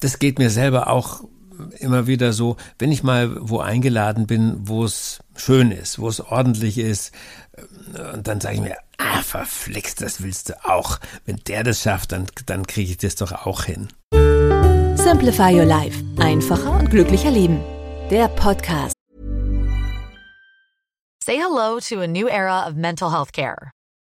das geht mir selber auch immer wieder so, wenn ich mal wo eingeladen bin, wo es schön ist, wo es ordentlich ist, äh, und dann sage ich mir, ah, verflixt, das willst du auch. Wenn der das schafft, dann, dann kriege ich das doch auch hin. Simplify Your Life. Einfacher und glücklicher Leben. Der Podcast. Say hello to a new era of mental health care.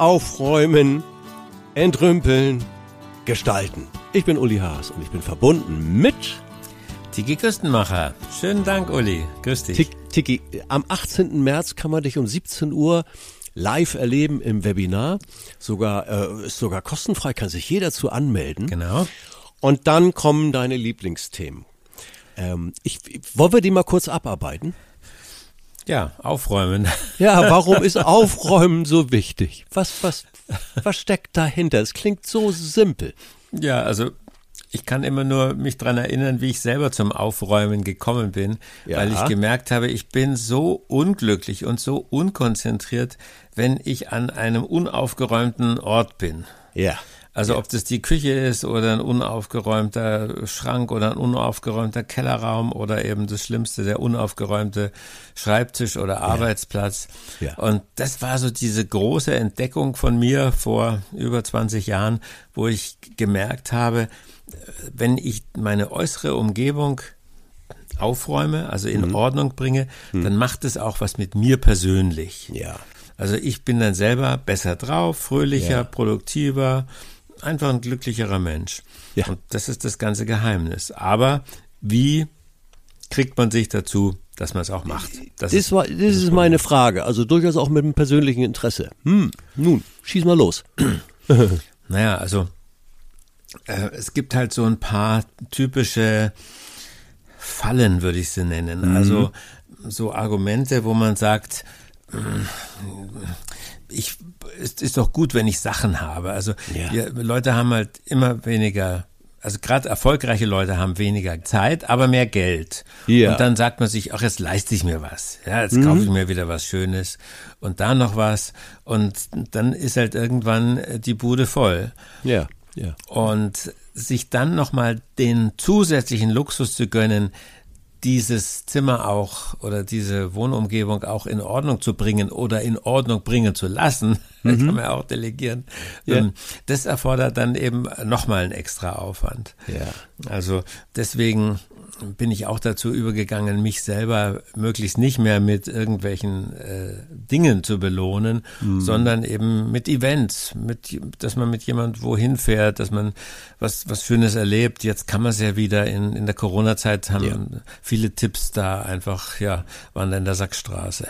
Aufräumen, entrümpeln, gestalten. Ich bin Uli Haas und ich bin verbunden mit Tiki Küstenmacher. Schönen Dank, Uli. Grüß dich. Tik, Tiki. Am 18. März kann man dich um 17 Uhr live erleben im Webinar. Sogar, äh, ist sogar kostenfrei, kann sich jeder zu anmelden. Genau. Und dann kommen deine Lieblingsthemen. Ähm, ich, wollen wir die mal kurz abarbeiten? Ja, aufräumen. Ja, warum ist Aufräumen so wichtig? Was, was, was steckt dahinter? Es klingt so simpel. Ja, also ich kann immer nur mich dran erinnern, wie ich selber zum Aufräumen gekommen bin, Ja. weil ich gemerkt habe, ich bin so unglücklich und so unkonzentriert, wenn ich an einem unaufgeräumten Ort bin. Ja. Also ob das die Küche ist oder ein unaufgeräumter Schrank oder ein unaufgeräumter Kellerraum oder eben das Schlimmste, der unaufgeräumte Schreibtisch oder Arbeitsplatz. Ja. Und das war so diese große Entdeckung von mir vor über 20 Jahren, wo ich gemerkt habe, wenn ich meine äußere Umgebung aufräume, also in Ordnung bringe, dann macht es auch was mit mir persönlich. Ja. Also ich bin dann selber besser drauf, fröhlicher, Ja. produktiver, einfach ein glücklicherer Mensch. Ja. Und das ist das ganze Geheimnis. Aber wie kriegt man sich dazu, dass man es auch macht? Das Das, war, das ist meine Frage. Also durchaus auch mit einem persönlichen Interesse. Hm, nun, schieß mal los. Naja, also äh, es gibt halt so ein paar typische Fallen, würde ich sie nennen. Also so Argumente, wo man sagt, ich, es ist doch gut, wenn ich Sachen habe. Also Ja. wir, Leute haben halt immer weniger, also gerade erfolgreiche Leute haben weniger Zeit, aber mehr Geld. Ja. Und dann sagt man sich, ach, jetzt leiste ich mir was. Ja, jetzt kaufe ich mir wieder was Schönes und da noch was. Und dann ist halt irgendwann äh, die Bude voll. Ja, ja. Und sich dann nochmal den zusätzlichen Luxus zu gönnen, dieses Zimmer auch oder diese Wohnumgebung auch in Ordnung zu bringen oder in Ordnung bringen zu lassen, kann man ja auch delegieren. Ja. Ähm, Das erfordert dann eben nochmal einen extra Aufwand. Ja. Also deswegen bin ich auch dazu übergegangen, mich selber möglichst nicht mehr mit irgendwelchen äh, Dingen zu belohnen, sondern eben mit Events, mit, dass man mit jemand wohin fährt, dass man was, was Schönes erlebt. Jetzt kann man es ja wieder in, in der Corona-Zeit haben Ja. viele Tipps da einfach, ja, waren da in der Sackstraße.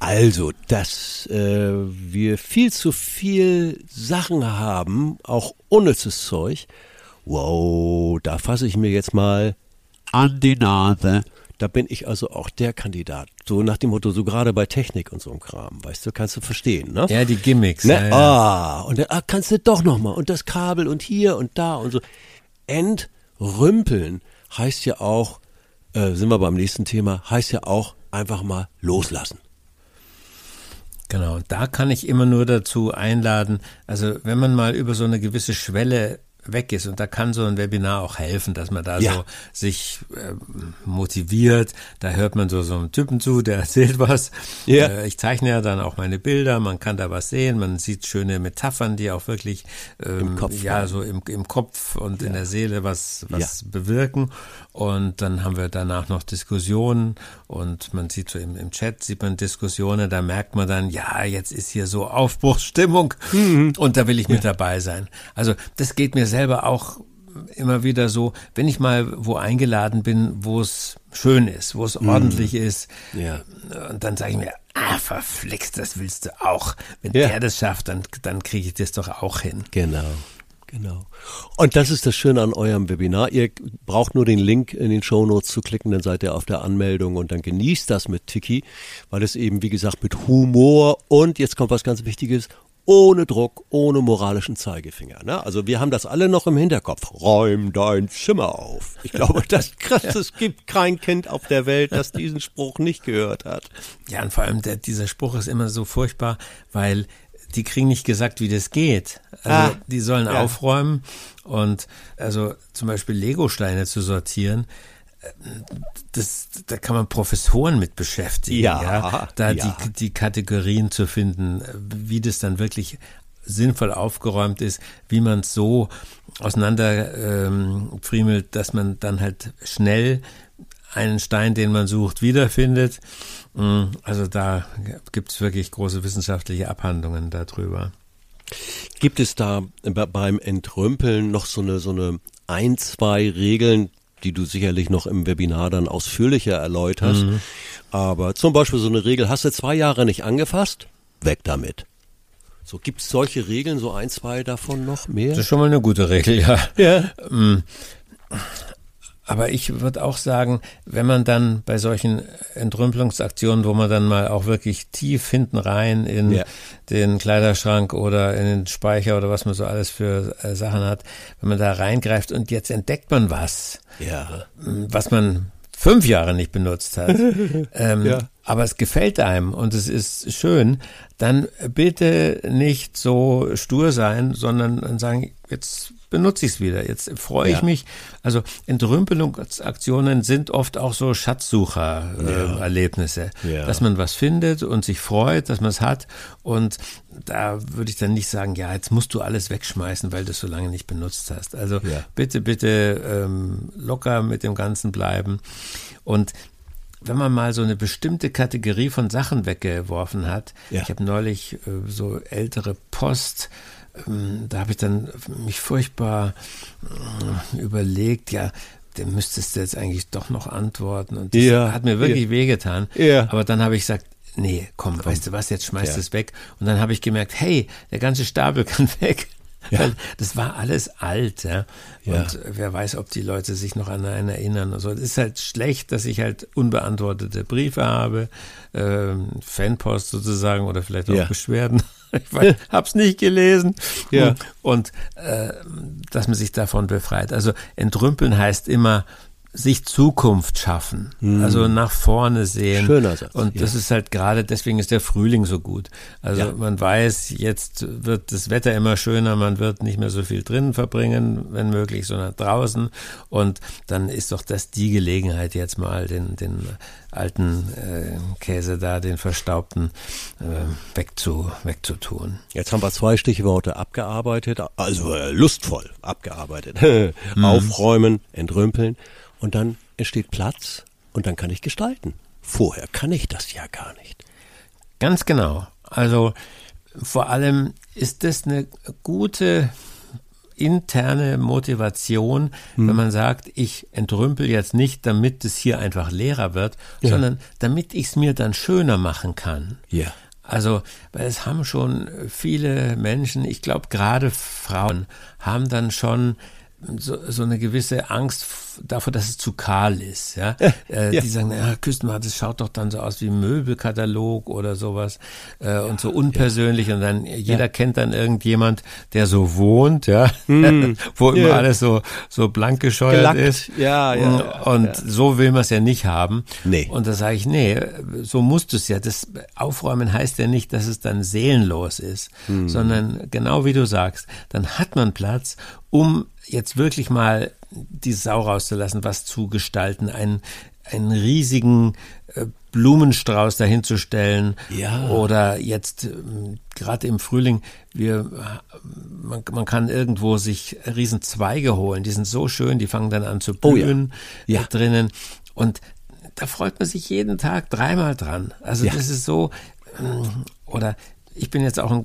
Also, dass äh, wir viel zu viel Sachen haben, auch unnützes Zeug. Wow, da fasse ich mir jetzt mal an die Nase. Da bin ich also auch der Kandidat. So nach dem Motto, so gerade bei Technik und so einem Kram, weißt du, kannst du verstehen, ne? Ja, die Gimmicks. Ne? Ja, ja. Ah, und dann ah, kannst du doch noch mal und das Kabel und hier und da und so. Entrümpeln heißt ja auch, äh, sind wir beim nächsten Thema, heißt ja auch einfach mal loslassen. Genau, da kann ich immer nur dazu einladen, also wenn man mal über so eine gewisse Schwelle weg ist. Und da kann so ein Webinar auch helfen, dass man da Ja. so sich äh, motiviert. Da hört man so so einem Typen zu, der erzählt was. Ja. Äh, ich zeichne ja dann auch meine Bilder, man kann da was sehen, man sieht schöne Metaphern, die auch wirklich ähm, Im Kopf ja bleiben. so im, im Kopf und in der Seele was, was bewirken. Und dann haben wir danach noch Diskussionen und man sieht so im, im Chat, sieht man Diskussionen, da merkt man dann, ja, jetzt ist hier so Aufbruchsstimmung und da will ich mit dabei sein. Also das geht mir selber auch immer wieder so, wenn ich mal wo eingeladen bin, wo es schön ist, wo es ordentlich ist, Ja. und dann sage ich mir, ah, verflixt, das willst du auch. Wenn Ja. der das schafft, dann, dann kriege ich das doch auch hin. Genau. Genau. Und das ist das Schöne an eurem Webinar. Ihr braucht nur den Link in den Shownotes zu klicken, dann seid ihr auf der Anmeldung und dann genießt das mit Tiki, weil es eben, wie gesagt, mit Humor und jetzt kommt was ganz Wichtiges, ohne Druck, ohne moralischen Zeigefinger. Ne? Also wir haben das alle noch im Hinterkopf. Räum dein Zimmer auf. Ich glaube, das krass, es gibt kein Kind auf der Welt, das diesen Spruch nicht gehört hat. Ja, und vor allem der, dieser Spruch ist immer so furchtbar, weil die kriegen nicht gesagt, wie das geht. Also Ah, die sollen ja. aufräumen und also zum Beispiel Legosteine zu sortieren. Das, da kann man Professoren mit beschäftigen, Ja, ja, da ja. Die, die Kategorien zu finden, wie das dann wirklich sinnvoll aufgeräumt ist, wie man es so auseinander ähm, friemelt, dass man dann halt schnell einen Stein, den man sucht, wiederfindet. Mm, Also da gibt es wirklich große wissenschaftliche Abhandlungen darüber. Gibt es da be- beim Entrümpeln noch so eine, so eine ein, zwei Regeln, die du sicherlich noch im Webinar dann ausführlicher erläuterst? Aber zum Beispiel so eine Regel, hast du zwei Jahre nicht angefasst? Weg damit. So, gibt es solche Regeln, so ein, zwei davon noch mehr? Das ist schon mal eine gute Regel, ja. Ja. Aber ich würde auch sagen, wenn man dann bei solchen Entrümpelungsaktionen, wo man dann mal auch wirklich tief hinten rein in Ja. den Kleiderschrank oder in den Speicher oder was man so alles für äh, Sachen hat, wenn man da reingreift und jetzt entdeckt man was, Ja. was man fünf Jahre nicht benutzt hat, ähm, Ja. aber es gefällt einem und es ist schön, dann bitte nicht so stur sein, sondern sagen, jetzt benutze ich es wieder, jetzt freue ich Ja. mich. Also Entrümpelungsaktionen sind oft auch so Schatzsucher-Erlebnisse, Ja. dass man was findet und sich freut, dass man es hat und da würde ich dann nicht sagen, ja, jetzt musst du alles wegschmeißen, weil du es so lange nicht benutzt hast. Also Ja. bitte, bitte ähm, locker mit dem Ganzen bleiben. Und wenn man mal so eine bestimmte Kategorie von Sachen weggeworfen hat, ich habe neulich äh, so ältere Post, da habe ich dann mich furchtbar äh, überlegt, ja, dem müsstest du jetzt eigentlich doch noch antworten. Und das Ja. hat mir wirklich wehgetan. Ja. Aber dann habe ich gesagt, nee, komm, weißt du was, jetzt schmeißt Ja. es weg. Und dann habe ich gemerkt, hey, der ganze Stapel kann weg. Ja. Das war alles alt, ja. Ja. Und wer weiß, ob die Leute sich noch an einen erinnern. Also es ist halt schlecht, dass ich halt unbeantwortete Briefe habe, ähm, Fanpost sozusagen oder vielleicht auch Ja. Beschwerden. Ich weiß, hab's nicht gelesen. Ja. Und äh, dass man sich davon befreit. Also entrümpeln heißt immer sich Zukunft schaffen, also nach vorne sehen. Hm. Schöner Satz, Und das ja. ist halt gerade, deswegen ist der Frühling so gut. Also Ja. man weiß, jetzt wird das Wetter immer schöner, man wird nicht mehr so viel drinnen verbringen, wenn möglich, sondern draußen. Und dann ist doch das die Gelegenheit, jetzt mal den, den alten äh, Käse da, den verstaubten, äh, wegzu, wegzutun. Jetzt haben wir zwei Stichworte abgearbeitet, also äh, lustvoll abgearbeitet. Aufräumen, entrümpeln und dann entsteht Platz und dann kann ich gestalten. Vorher kann ich das ja gar nicht. Ganz genau. Also vor allem ist das eine gute interne Motivation, Hm. wenn man sagt, ich entrümpel jetzt nicht, damit es hier einfach leerer wird, sondern damit ich es mir dann schöner machen kann. Ja. Also, weil es haben schon viele Menschen, ich glaube gerade Frauen, haben dann schon so, so eine gewisse Angst, davor, dass es zu kahl ist. Ja? Äh, ja. Die sagen, ja, Küstenwald, das schaut doch dann so aus wie ein Möbelkatalog oder sowas äh, und so unpersönlich. Und dann jeder kennt dann irgendjemand, der so wohnt, ja, wo immer Ja. alles so so blank gescheuert Gelackt. ist. Ja, ja, ja, Und so will man es ja nicht haben. Nee. Und da sage ich, nee, so musst du es ja. Das Aufräumen heißt ja nicht, dass es dann seelenlos ist, Hm. sondern genau wie du sagst, dann hat man Platz, um jetzt wirklich mal die Sau rauszulassen, was zu gestalten, einen, einen riesigen äh, Blumenstrauß dahinzustellen Ja. oder jetzt ähm, gerade im Frühling, wir, man, man kann irgendwo sich riesen Zweige holen, die sind so schön, die fangen dann an zu Oh ja. blühen Ja. äh, drinnen und da freut man sich jeden Tag dreimal dran. Also das ist so, ähm, oder ich bin jetzt auch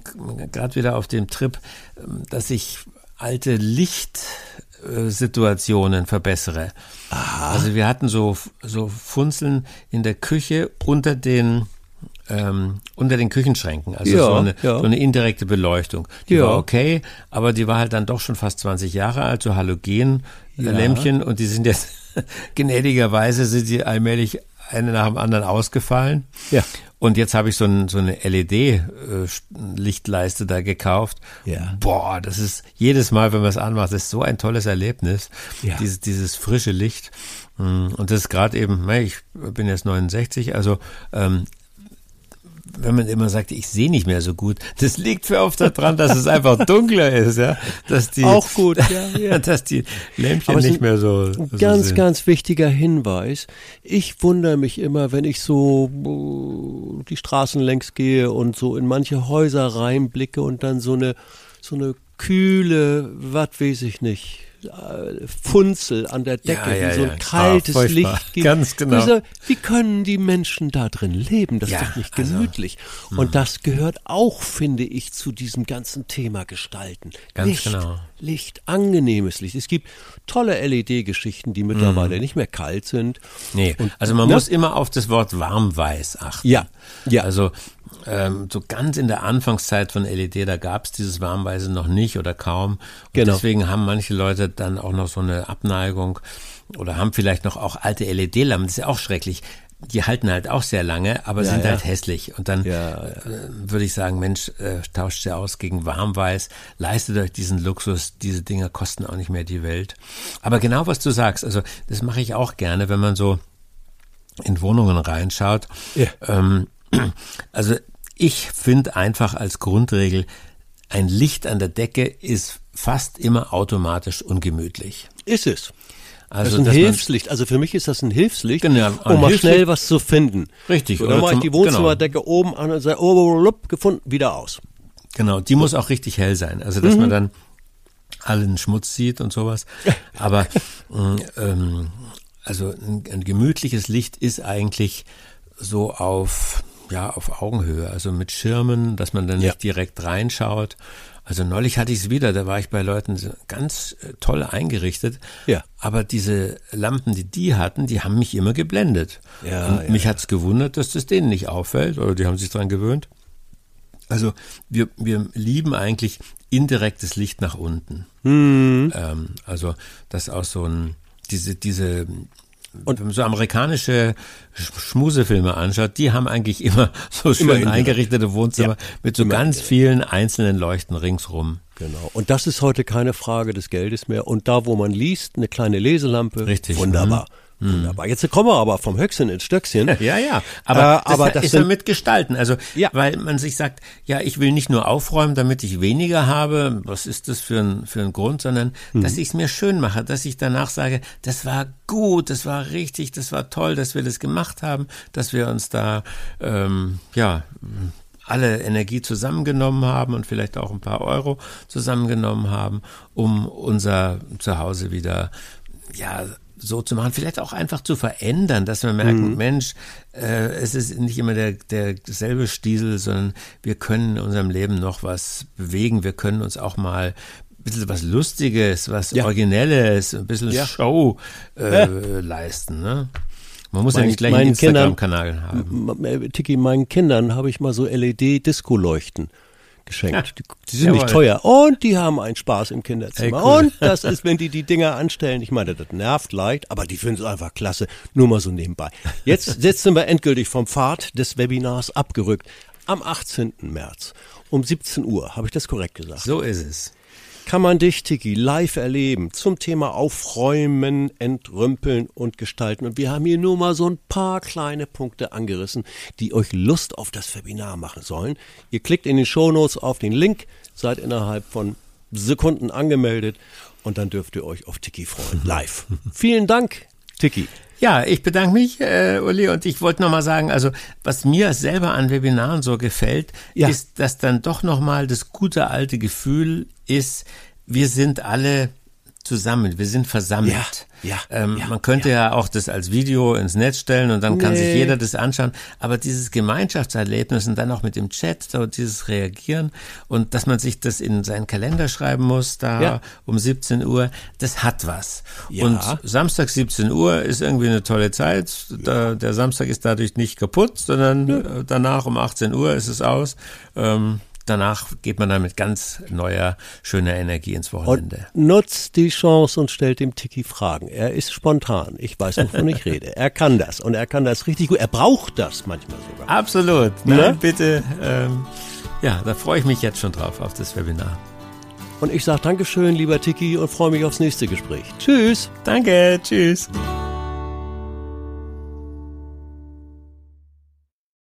gerade wieder auf dem Trip, ähm, dass ich alte Lichtsituationen verbessere. Also wir hatten so, so Funzeln in der Küche unter den ähm, unter den Küchenschränken, also Ja, so, eine, ja. so eine indirekte Beleuchtung. Die Ja. war okay, aber die war halt dann doch schon fast 20 Jahre alt, so Halogen-Lämpchen und die sind jetzt gnädigerweise sind die allmählich eine nach dem anderen ausgefallen. Ja. Und jetzt habe ich so, ein, so eine LED-Lichtleiste da gekauft. Ja. Boah, das ist jedes Mal, wenn man es anmacht, das ist so ein tolles Erlebnis. Ja. Dieses, dieses frische Licht. Mm, Und das ist gerade eben, ne, ich bin jetzt 69, also ähm, wenn man immer sagt, ich sehe nicht mehr so gut, das liegt für oft daran, dass es einfach dunkler ist, ja. Dass die, Auch gut, ja, ja. dass die Lämpchen nicht mehr so, so ganz, sind. ganz wichtiger Hinweis. Ich wundere mich immer, wenn ich so äh, die Straßen längs gehe und so in manche Häuser reinblicke und dann so eine, so eine kühle, was weiß ich nicht, Funzel an der Decke, Ja, ja, wie so ein ja. kaltes Ah. Licht gibt. Ganz genau. Also, wie können die Menschen da drin leben? Das ist doch nicht also, gemütlich. und das gehört auch, finde ich, zu diesem ganzen Thema Gestalten. Ganz Licht, genau. Licht, angenehmes Licht. Es gibt tolle LED-Geschichten, die mittlerweile nicht mehr kalt sind. Nee, Und- also man ne? muss immer auf das Wort warmweiß achten. Ja, ja. Also ähm, so ganz in der Anfangszeit von LED, da gab es dieses Warmweiße noch nicht oder kaum. Und Genau. deswegen haben manche Leute dann auch noch so eine Abneigung oder haben vielleicht noch auch alte LED-Lampen. Das ist ja auch schrecklich. Die halten halt auch sehr lange, aber Ja, sind ja. halt hässlich. Und dann Ja, äh, würde ich sagen, Mensch, äh, tauscht sie aus gegen Warmweiß, leistet euch diesen Luxus, diese Dinger kosten auch nicht mehr die Welt. Aber genau was du sagst, also das mache ich auch gerne, wenn man so in Wohnungen reinschaut. Ja. Ähm, also ich finde einfach als Grundregel, ein Licht an der Decke ist fast immer automatisch ungemütlich. Ist es. Also das ist ein Hilfslicht. Also für mich ist das ein Hilfslicht, Genau, ein um mal Hilfslicht. schnell was zu finden. Richtig, So, oder dann mache ich die Wohnzimmerdecke oben an und sage, oh, lup, gefunden, wieder aus. Genau, die muss auch richtig hell sein. Also, dass man dann allen Schmutz sieht und sowas. Aber mh, ähm, also ein, ein gemütliches Licht ist eigentlich so auf ja auf Augenhöhe, also mit Schirmen, dass man dann Ja. nicht direkt reinschaut. Also neulich hatte ich es wieder, da war ich bei Leuten ganz äh, toll eingerichtet. Ja. Aber diese Lampen, die die hatten, die haben mich immer geblendet. Ja, und ja, mich hat's gewundert, dass das denen nicht auffällt oder die haben sich dran gewöhnt. Also wir, wir lieben eigentlich indirektes Licht nach unten. Mhm. Ähm, also das auch so ein, diese, diese, und wenn man so amerikanische Sch- Schmusefilme anschaut, die haben eigentlich immer so schön indirekt. eingerichtete Wohnzimmer Ja, mit so immer ganz vielen einzelnen Leuchten ringsrum. Genau. Und das ist heute keine Frage des Geldes mehr. Und da, wo man liest, eine kleine Leselampe. Richtig. Wunderbar. Wunderbar. Jetzt kommen wir aber vom Höchsten ins Stöckchen. Ja, ja. Aber, Äh, das aber das ist ja sind- mit Gestalten. Also, Ja. weil man sich sagt, ja, ich will nicht nur aufräumen, damit ich weniger habe. Was ist das für ein, für ein Grund? Sondern, Mhm. dass ich es mir schön mache, dass ich danach sage, das war gut, das war richtig, das war toll, dass wir das gemacht haben, dass wir uns da, ähm, ja, alle Energie zusammengenommen haben und vielleicht auch ein paar Euro zusammengenommen haben, um unser Zuhause wieder, ja, so zu machen, vielleicht auch einfach zu verändern, dass wir merken, Mensch, äh, es ist nicht immer der, der selbe Stiesel, sondern wir können in unserem Leben noch was bewegen, wir können uns auch mal ein bisschen was Lustiges, was Ja. Originelles, ein bisschen Ja. Show äh, leisten. Ne? Man muss ja Mein- nicht gleich einen Instagram-Kanal haben. Äh, Tiki, meinen Kindern habe ich mal so LED-Disco-Leuchten geschenkt. Die, die sind nicht teuer und die haben einen Spaß im Kinderzimmer. Hey, cool. Und das ist, wenn die die Dinger anstellen, ich meine, das nervt leicht, aber die finden es einfach klasse. Nur mal so nebenbei. Jetzt, jetzt sind wir endgültig vom Pfad des Webinars abgerückt. Am 18. März um 17 Uhr, habe ich das korrekt gesagt? So ist es kann man dich, Tiki, live erleben zum Thema Aufräumen, Entrümpeln und Gestalten. Und wir haben hier nur mal so ein paar kleine Punkte angerissen, die euch Lust auf das Webinar machen sollen. Ihr klickt in den Shownotes auf den Link, seid innerhalb von Sekunden angemeldet und dann dürft ihr euch auf Tiki freuen. Live. Vielen Dank, Tiki. Ja, ich bedanke mich, äh, Uli, und ich wollte nochmal sagen, also was mir selber an Webinaren so gefällt, ja. ist, dass dann doch nochmal das gute alte Gefühl ist, wir sind alle zusammen, wir sind versammelt. Ja, ja, ähm, ja man könnte ja. ja. auch das als Video ins Netz stellen und dann nee. kann sich jeder das anschauen. Aber dieses Gemeinschaftserlebnis und dann auch mit dem Chat, so dieses Reagieren und dass man sich das in seinen Kalender schreiben muss, da ja. um 17 Uhr, das hat was. Und Samstag 17 Uhr ist irgendwie eine tolle Zeit. Da, der Samstag ist dadurch nicht kaputt, sondern danach um 18 Uhr ist es aus. Ähm, danach geht man dann mit ganz neuer, schöner Energie ins Wochenende. Und nutzt die Chance und stellt dem Tiki Fragen. Er ist spontan. Ich weiß, wovon ich rede. Er kann das und er kann das richtig gut. Er braucht das manchmal sogar. Absolut. Nein, ne? bitte. Ähm, ja, da freue ich mich jetzt schon drauf, auf das Webinar. Und ich sage Dankeschön, lieber Tiki, und freue mich aufs nächste Gespräch. Tschüss. Danke. Tschüss.